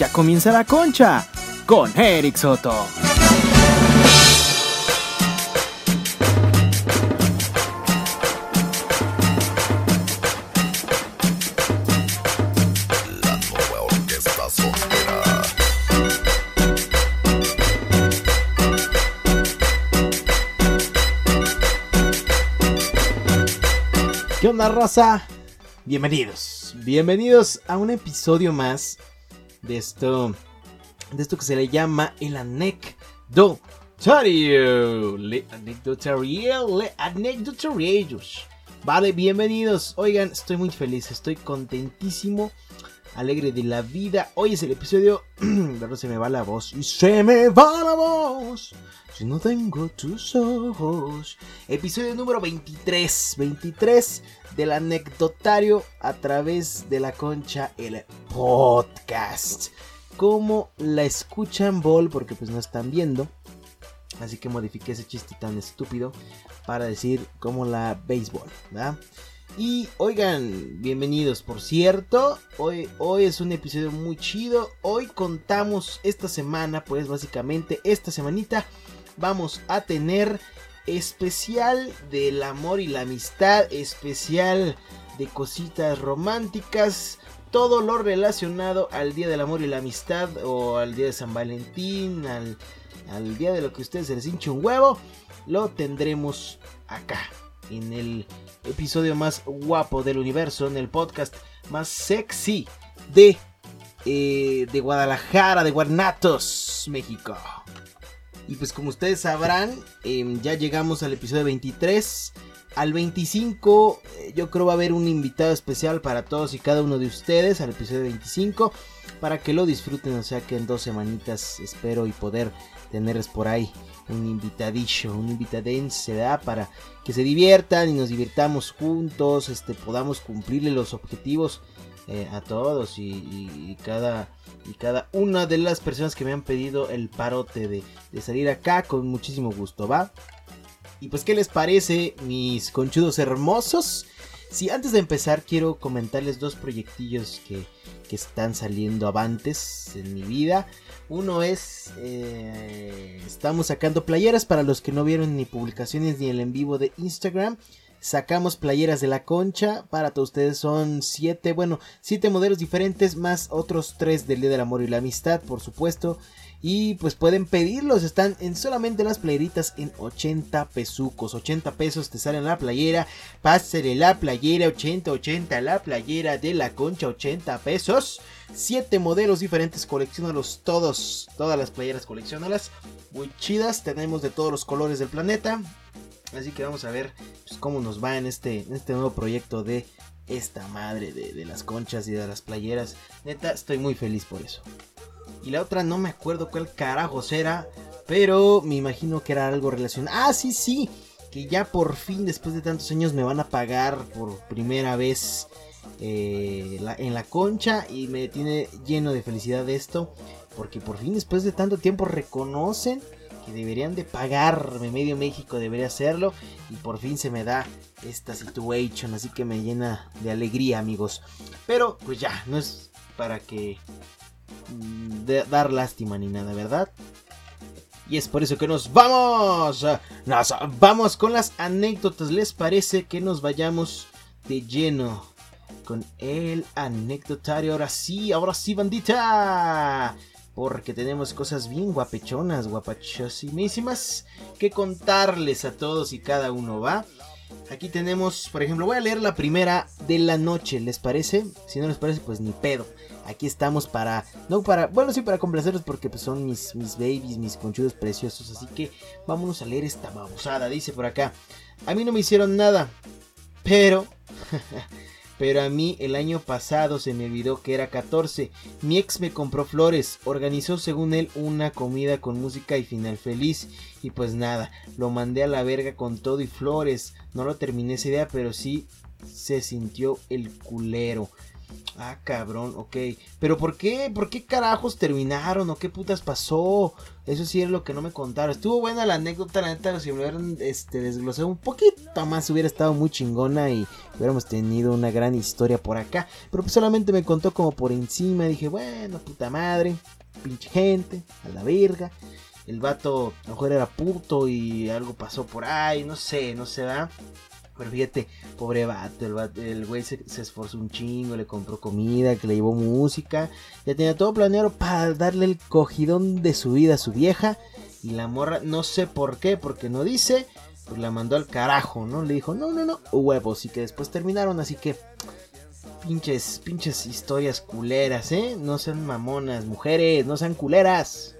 Ya comienza la concha con Eric Soto. ¿Qué onda, raza? Bienvenidos. Bienvenidos a un episodio más de esto. De esto que se le llama el anecdotario. Le anecdotario. Le anecdotario. Vale, bienvenidos. Oigan, estoy muy feliz. Estoy contentísimo. Alegre de la vida. Hoy es el episodio. Pero se me va la voz. Y se me va la voz. Si no tengo tus ojos. Episodio número 23. 23 del anecdotario a través de la concha el podcast. Como la escuchan Ball, porque pues no están viendo. Así que modifiqué ese chiste tan estúpido para decir como la béisbol, ¿verdad? Y oigan, bienvenidos, por cierto, hoy, hoy es un episodio muy chido. Hoy contamos esta semana, pues básicamente esta semanita vamos a tener especial del amor y la amistad, especial de cositas románticas, todo lo relacionado al Día del Amor y la Amistad o al Día de San Valentín, al, al día de lo que ustedes se les hinche un huevo, lo tendremos acá, en el episodio más guapo del universo, en el podcast más sexy de, eh, de Guadalajara, de Guanatos, México. Y pues como ustedes sabrán, eh, ya llegamos al episodio 23. Al 25 eh, yo creo va a haber un invitado especial para todos y cada uno de ustedes al episodio 25. Para que lo disfruten, o sea que en dos semanitas espero y poder tenerles por ahí un invitadillo, un invitadén se da para que se diviertan y nos divirtamos juntos, este, podamos cumplirle los objetivos eh, a todos y, cada y cada una de las personas que me han pedido el parote de, de, salir acá con muchísimo gusto, ¿va? Y pues, ¿qué les parece, mis conchudos hermosos? Si antes de empezar quiero comentarles dos proyectillos que, que están saliendo avantes en mi vida. Uno es, eh, estamos sacando playeras para los que no vieron ni publicaciones ni el en vivo de Instagram. Sacamos playeras de la concha. Para todos ustedes son siete, bueno, siete modelos diferentes más otros tres del Día del Amor y la Amistad, por supuesto. Y pues pueden pedirlos, están en solamente las playeritas en 80 pesucos. 80 pesos te salen la playera. Pásale la playera 80, 80 la playera de la concha 80 pesos. Siete modelos diferentes, coleccionalos todos, todas las playeras coleccionalas. Muy chidas, tenemos de todos los colores del planeta. Así que vamos a ver pues, cómo nos va en este, este nuevo proyecto de esta madre de, las conchas y de las playeras. Neta, estoy muy feliz por eso. Y la otra no me acuerdo cuál carajos era, pero me imagino que era algo relacionado. Ah, sí, sí, que ya por fin después de tantos años me van a pagar por primera vez eh, en la concha y me tiene lleno de felicidad esto, porque por fin después de tanto tiempo reconocen que deberían de pagarme, medio México debería hacerlo y por fin se me da esta situación, así que me llena de alegría amigos. Pero pues ya, no es para que mm, dar lástima ni nada, ¿verdad? Y es por eso que nos vamos, nos vamos con las anécdotas, ¿les parece que nos vayamos de lleno con el anecdotario? Ahora sí, ahora sí bandita porque tenemos cosas bien guapechonas, guapachosimísimas que contarles a todos y cada uno, ¿va? Aquí tenemos, por ejemplo, voy a leer la primera de la noche, ¿les parece? Si no les parece, pues ni pedo. Aquí estamos para, no para, bueno, sí para complacerlos porque pues, son mis, mis babies, mis conchudos preciosos. Así que vámonos a leer esta babosada. Dice por acá, a mí no me hicieron nada, pero... Pero a mí el año pasado se me olvidó que era 14. Mi ex me compró flores, organizó según él una comida con música y final feliz. Y pues nada, lo mandé a la verga con todo y flores. No lo terminé esa idea, pero sí se sintió el culero. Ah, cabrón, ok. Pero ¿por qué? ¿Por qué carajos terminaron? ¿O qué putas pasó? Eso sí es lo que no me contaron. Estuvo buena la anécdota, la neta, si me hubieran este, desglosado un poquito más, hubiera estado muy chingona y hubiéramos tenido una gran historia por acá. Pero pues solamente me contó como por encima. Dije, bueno, puta madre, pinche gente, a la verga. El vato a lo mejor era puto y algo pasó por ahí, no sé, no sé, ¿verdad? Pero fíjate, pobre vato, el, güey se, esforzó un chingo, le compró comida, que le llevó música. Ya tenía todo planeado para darle el cogidón de su vida a su vieja. Y la morra, no sé por qué, porque no dice, pues la mandó al carajo, ¿no? Le dijo, no, no, no, huevos. Y que después terminaron, así que pinches, pinches historias culeras, ¿eh? No sean mamonas, mujeres, no sean culeras.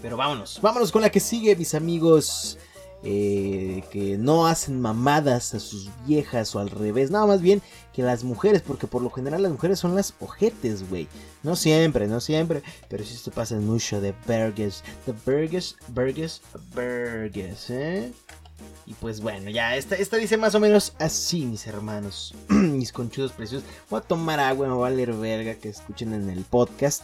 Pero vámonos, vámonos con la que sigue, mis amigos. Eh, que no hacen mamadas a sus viejas o al revés, nada más bien que las mujeres, porque por lo general las mujeres son las ojetes, güey. No siempre, no siempre, pero si esto pasa mucho de burgers, de burgers, burgers, burgers, ¿eh? Y pues bueno, ya, esta, esta dice más o menos así, mis hermanos, mis conchudos preciosos. Voy a tomar agua, me va a leer verga que escuchen en el podcast.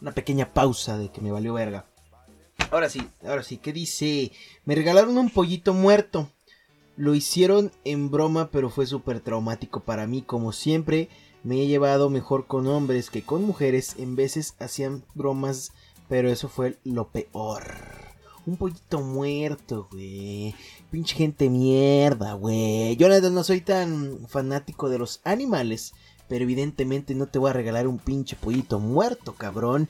Una pequeña pausa de que me valió verga. Ahora sí, ahora sí, ¿qué dice? Me regalaron un pollito muerto. Lo hicieron en broma, pero fue súper traumático para mí. Como siempre, me he llevado mejor con hombres que con mujeres. En veces hacían bromas, pero eso fue lo peor. Un pollito muerto, güey. Pinche gente mierda, güey. Yo no soy tan fanático de los animales. Pero evidentemente no te voy a regalar un pinche pollito muerto, cabrón.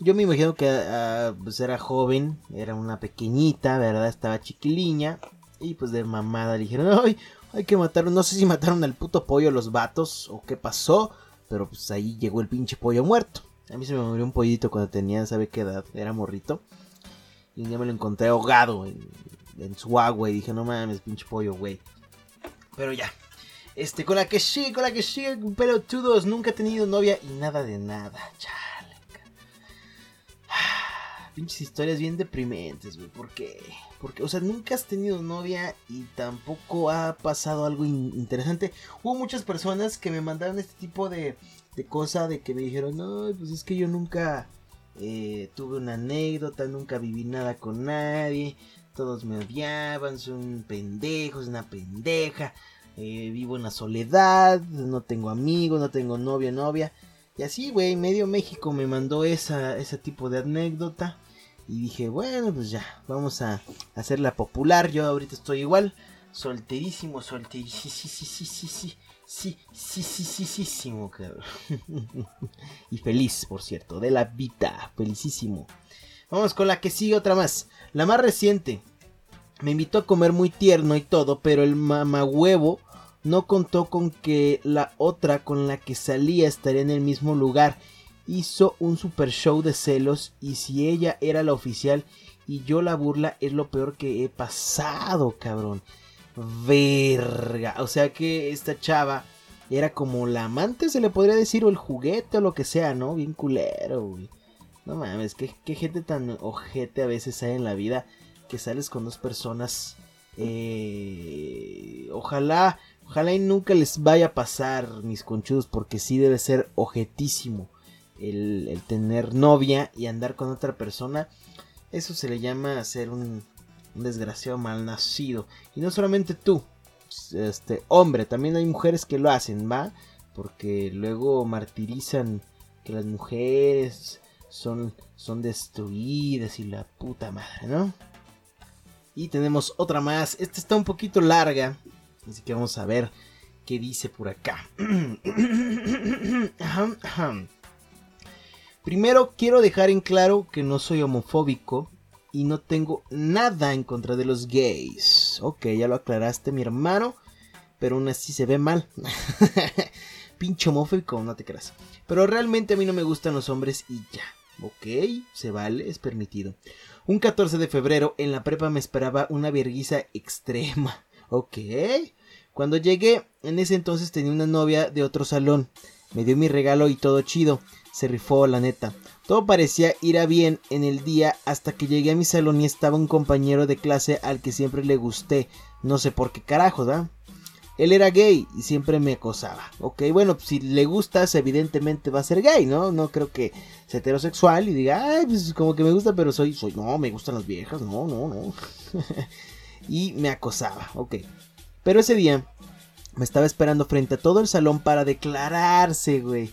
Yo me imagino que ah, pues era joven, era una pequeñita, ¿verdad? Estaba chiquiliña. Y pues de mamada le dijeron, ay, hay que matar, no sé si mataron al puto pollo los vatos o qué pasó. Pero pues ahí llegó el pinche pollo muerto. A mí se me murió un pollito cuando tenía, ¿sabe qué edad? Era morrito. Y un día me lo encontré ahogado en, en su agua y dije, no mames, pinche pollo, güey. Pero ya, este, con la que sigue, con la que sigue, pero tú dos nunca he tenido novia y nada de nada. Chale. Ah, pinches historias bien deprimentes, güey. ¿Por qué? Porque, o sea, nunca has tenido novia y tampoco ha pasado algo interesante. Hubo muchas personas que me mandaron este tipo de, de cosa de que me dijeron, no, pues es que yo nunca eh, tuve una anécdota, nunca viví nada con nadie. Todos me odiaban, son pendejos, una pendeja. Eh, vivo en la soledad, no tengo amigos, no tengo novia, novia. Y así, güey, medio México me mandó esa, ese tipo de anécdota. Y dije, bueno, pues ya, vamos a hacerla popular. Yo ahorita estoy igual, solterísimo, solterísimo, sí, sí, sí, sí, sí, sí, sí, sí, sí, sí, sí, cabrón. y feliz, por cierto, de la vida, felicísimo. Vamos con la que sigue otra más, la más reciente. Me invitó a comer muy tierno y todo, pero el mamahuevo no contó con que la otra con la que salía estaría en el mismo lugar. Hizo un super show de celos y si ella era la oficial y yo la burla es lo peor que he pasado, cabrón. Verga. O sea que esta chava era como la amante, se le podría decir, o el juguete o lo que sea, ¿no? Bien culero, güey. No mames, qué, qué gente tan ojete a veces hay en la vida que sales con dos personas. Eh, ojalá Ojalá y nunca les vaya a pasar, mis conchudos, porque sí debe ser objetísimo el, tener novia y andar con otra persona. Eso se le llama ser un, un desgraciado malnacido. Y no solamente tú, este hombre, también hay mujeres que lo hacen, ¿va? Porque luego martirizan que las mujeres son, son destruidas y la puta madre, ¿no? Y tenemos otra más. Esta está un poquito larga. Así que vamos a ver qué dice por acá. Primero quiero dejar en claro que no soy homofóbico y no tengo nada en contra de los gays. Ok, ya lo aclaraste mi hermano, pero aún así se ve mal. Pinche homofóbico, no te creas. Pero realmente a mí no me gustan los hombres y ya. Ok, se vale, es permitido. Un 14 de febrero en la prepa me esperaba una verguiza extrema. Ok. Cuando llegué, en ese entonces tenía una novia de otro salón. Me dio mi regalo y todo chido. se rifó la neta. Todo parecía ir a bien en el día hasta que llegué a mi salón y estaba un compañero de clase al que siempre le gusté. No sé por qué carajo, ¿da? Él era gay y siempre me acosaba. Ok, bueno, si le gustas, evidentemente va a ser gay, ¿no? No creo que sea heterosexual y diga, ay, pues como que me gusta, pero soy, soy, no, me gustan las viejas, no, no, no. y me acosaba, ok. Pero ese día me estaba esperando frente a todo el salón para declararse, güey.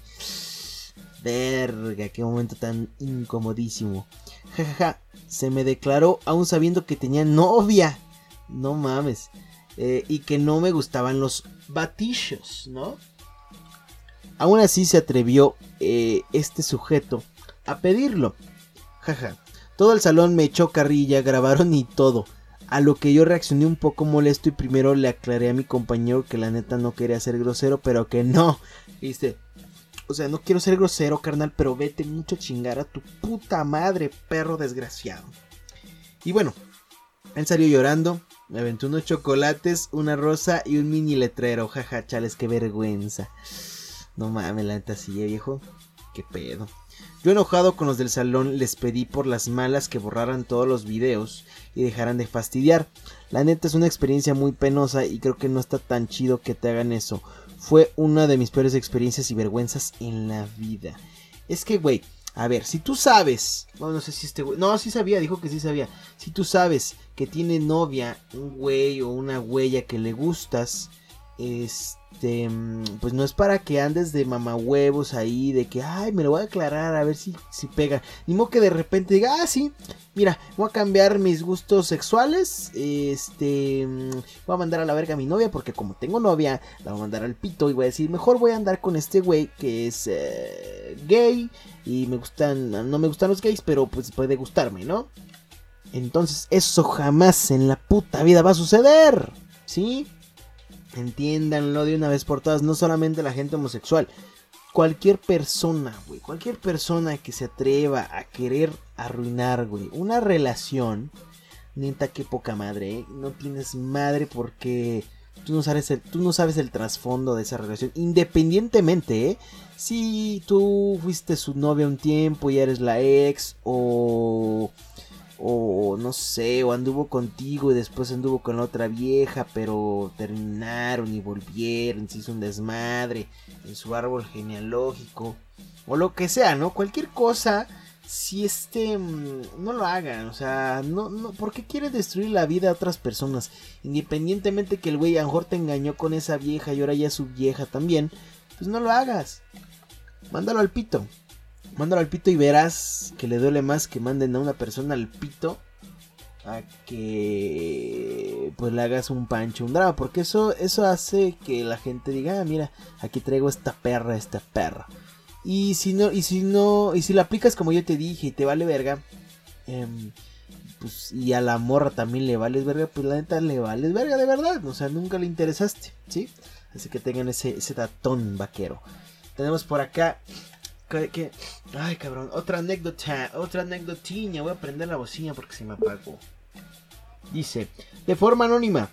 Verga, qué momento tan incomodísimo. Jajaja, ja, ja. se me declaró aún sabiendo que tenía novia. No mames. Eh, y que no me gustaban los batillos, ¿no? Aún así se atrevió eh, este sujeto a pedirlo. Jaja. Todo el salón me echó carrilla, grabaron y todo. A lo que yo reaccioné un poco molesto y primero le aclaré a mi compañero que la neta no quería ser grosero, pero que no. Viste. O sea, no quiero ser grosero, carnal, pero vete mucho a chingar a tu puta madre, perro desgraciado. Y bueno, él salió llorando, me aventó unos chocolates, una rosa y un mini letrero. Jaja, chales, qué vergüenza. No mames, la neta sí, viejo. Qué pedo. Yo enojado con los del salón les pedí por las malas que borraran todos los videos y dejaran de fastidiar. La neta es una experiencia muy penosa y creo que no está tan chido que te hagan eso. Fue una de mis peores experiencias y vergüenzas en la vida. Es que, güey, a ver, si tú sabes, no, no sé si este güey, no, sí sabía, dijo que sí sabía. Si tú sabes que tiene novia un güey o una huella que le gustas, este, pues no es para que andes de mamahuevos ahí, de que, ay, me lo voy a aclarar a ver si, si pega. Ni modo que de repente diga, ah, sí, mira, voy a cambiar mis gustos sexuales, este, voy a mandar a la verga a mi novia, porque como tengo novia, la voy a mandar al pito y voy a decir, mejor voy a andar con este güey que es eh, gay y me gustan, no me gustan los gays, pero pues puede gustarme, ¿no? Entonces eso jamás en la puta vida va a suceder. ¿Sí? Entiéndanlo de una vez por todas. No solamente la gente homosexual. Cualquier persona, güey. Cualquier persona que se atreva a querer arruinar, güey. Una relación. Neta, qué poca madre. ¿eh? No tienes madre porque tú no sabes el, tú no sabes el trasfondo de esa relación. Independientemente, ¿eh? Si tú fuiste su novia un tiempo y eres la ex. O o no sé, o anduvo contigo y después anduvo con la otra vieja, pero terminaron y volvieron, se hizo un desmadre en su árbol genealógico, o lo que sea, ¿no? Cualquier cosa, si este, mm, no lo hagan, o sea, no, no, ¿por qué quiere destruir la vida de otras personas? Independientemente que el güey a te engañó con esa vieja y ahora ya es su vieja también, pues no lo hagas, mándalo al pito. Mándalo al pito y verás que le duele más que manden a una persona al pito a que pues le hagas un pancho, un drama, porque eso eso hace que la gente diga, ah, mira, aquí traigo esta perra, esta perra. Y si no y si no y si la aplicas como yo te dije y te vale verga, eh, pues y a la morra también le vales verga, pues la neta le vales verga de verdad, o sea, nunca le interesaste, ¿sí? Así que tengan ese ese tatón vaquero. Tenemos por acá ay, cabrón. Otra anécdota. Otra anécdotiña. Voy a prender la bocina porque se me apagó. Dice. De forma anónima.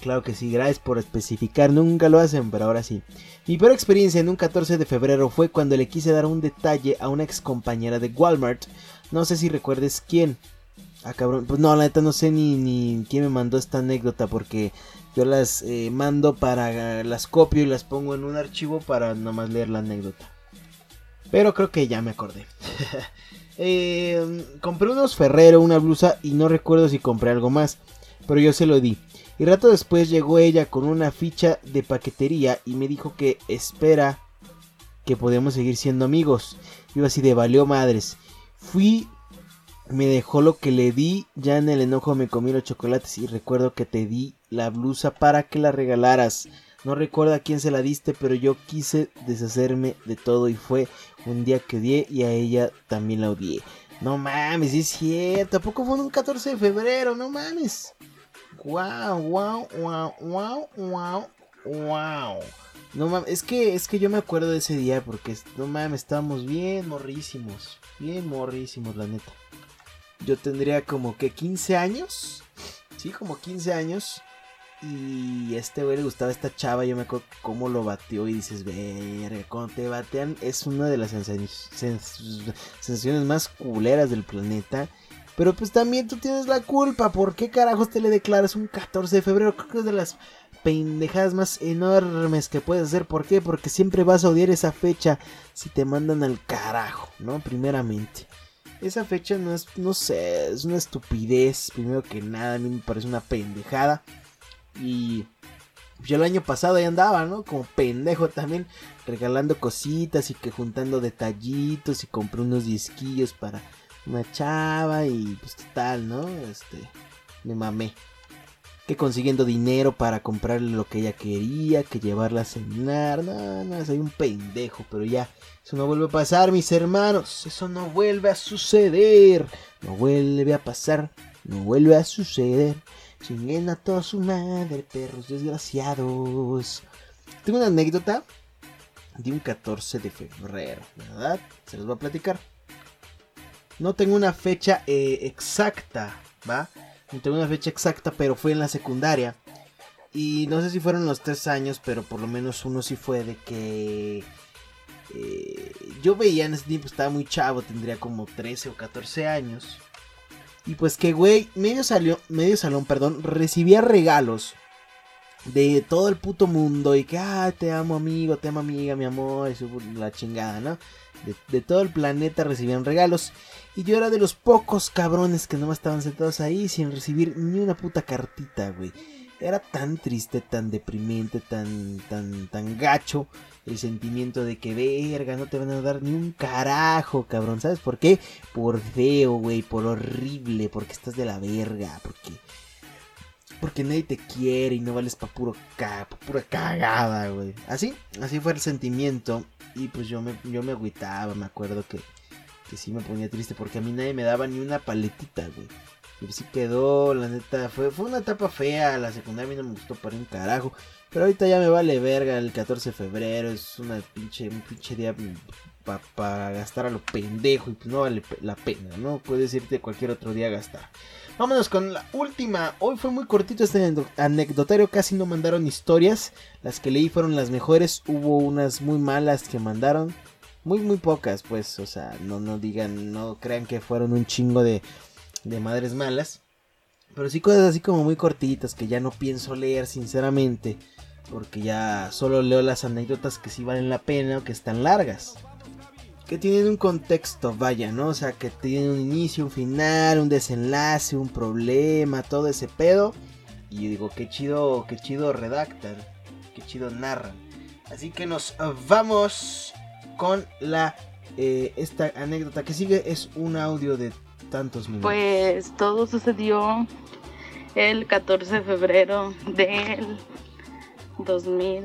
Claro que sí, gracias por especificar. Nunca lo hacen, pero ahora sí. Mi peor experiencia en un 14 de febrero fue cuando le quise dar un detalle a una ex compañera de Walmart. No sé si recuerdes quién. Ah, cabrón. Pues no, la neta no sé ni, ni quién me mandó esta anécdota porque yo las eh, mando para. Las copio y las pongo en un archivo para nomás leer la anécdota. Pero creo que ya me acordé. eh, compré unos Ferrero, una blusa y no recuerdo si compré algo más. Pero yo se lo di. Y rato después llegó ella con una ficha de paquetería y me dijo que espera que podemos seguir siendo amigos. Yo así de valió madres. Fui, me dejó lo que le di, ya en el enojo me comí los chocolates y recuerdo que te di la blusa para que la regalaras. No recuerdo a quién se la diste, pero yo quise deshacerme de todo y fue un día que odié y a ella también la odié. No mames, es cierto, tampoco fue un 14 de febrero, no mames. Wow, wow, wow, wow, wow, wow. No mames, es que, es que yo me acuerdo de ese día porque, no mames, estábamos bien morrísimos. Bien morrísimos, la neta. Yo tendría como que 15 años. Sí, como 15 años. Y este güey le gustaba esta chava, yo me acuerdo cómo lo bateó y dices, verga, cuando te batean es una de las sensaciones más culeras del planeta. Pero pues también tú tienes la culpa, ¿por qué carajos te le declaras un 14 de febrero? Creo que es de las pendejadas más enormes que puedes hacer. ¿Por qué? Porque siempre vas a odiar esa fecha si te mandan al carajo, ¿no? Primeramente. Esa fecha no es, no sé, es una estupidez. Primero que nada, a mí me parece una pendejada. Y yo el año pasado ahí andaba, ¿no? Como pendejo también, regalando cositas y que juntando detallitos y compré unos disquillos para una chava y pues tal, ¿no? Este, me mamé que consiguiendo dinero para comprarle lo que ella quería, que llevarla a cenar. No, no, soy un pendejo, pero ya, eso no vuelve a pasar, mis hermanos. Eso no vuelve a suceder. No vuelve a pasar, no vuelve a suceder. Chinguen a toda su madre, perros desgraciados. Tengo una anécdota de un 14 de febrero, ¿verdad? Se los voy a platicar. No tengo una fecha eh, exacta, ¿va? no tengo una fecha exacta, pero fue en la secundaria. Y no sé si fueron los tres años, pero por lo menos uno sí fue de que... Eh, yo veía en ese tiempo, estaba muy chavo, tendría como 13 o 14 años. Y pues que, güey, medio, medio salón, perdón, recibía regalos de todo el puto mundo. Y que, ah, te amo amigo, te amo amiga, mi amor, y la chingada, ¿no? de, todo el planeta recibían regalos. Y yo era de los pocos cabrones que no estaban sentados ahí sin recibir ni una puta cartita, güey. Era tan triste, tan deprimente, tan, tan, tan gacho el sentimiento de que verga, no te van a dar ni un carajo, cabrón. ¿Sabes por qué? Por feo, güey, por horrible, porque estás de la verga, porque porque nadie te quiere y no vales pa' puro pa pura cagada, güey. Así, así fue el sentimiento. Y pues yo me, yo me agüitaba, me acuerdo que, que sí me ponía triste porque a mí nadie me daba ni una paletita, güey. Y sí quedó, la neta, fue, fue una etapa fea, la secundaria a mí no me gustó para un carajo. Pero ahorita ya me vale verga, el 14 de febrero es una pinche, un pinche día para gastar a lo pendejo y pues no vale la pena, ¿no? Puedes irte cualquier otro día a gastar. Vámonos con la última. Hoy fue muy cortito este anecdotario, casi no mandaron historias. Las que leí fueron las mejores. Hubo unas muy malas que mandaron. Muy, muy pocas, pues. O sea, no, no digan, no crean que fueron un chingo de, de madres malas. Pero sí cosas así como muy cortitas que ya no pienso leer, sinceramente. Porque ya solo leo las anécdotas que sí valen la pena o que están largas que tienen un contexto, vaya, ¿no? O sea, que tienen un inicio, un final, un desenlace, un problema, todo ese pedo. Y digo, qué chido, qué chido redactan, qué chido narran. Así que nos vamos con la eh, esta anécdota que sigue es un audio de tantos minutos. Pues todo sucedió el 14 de febrero del 2000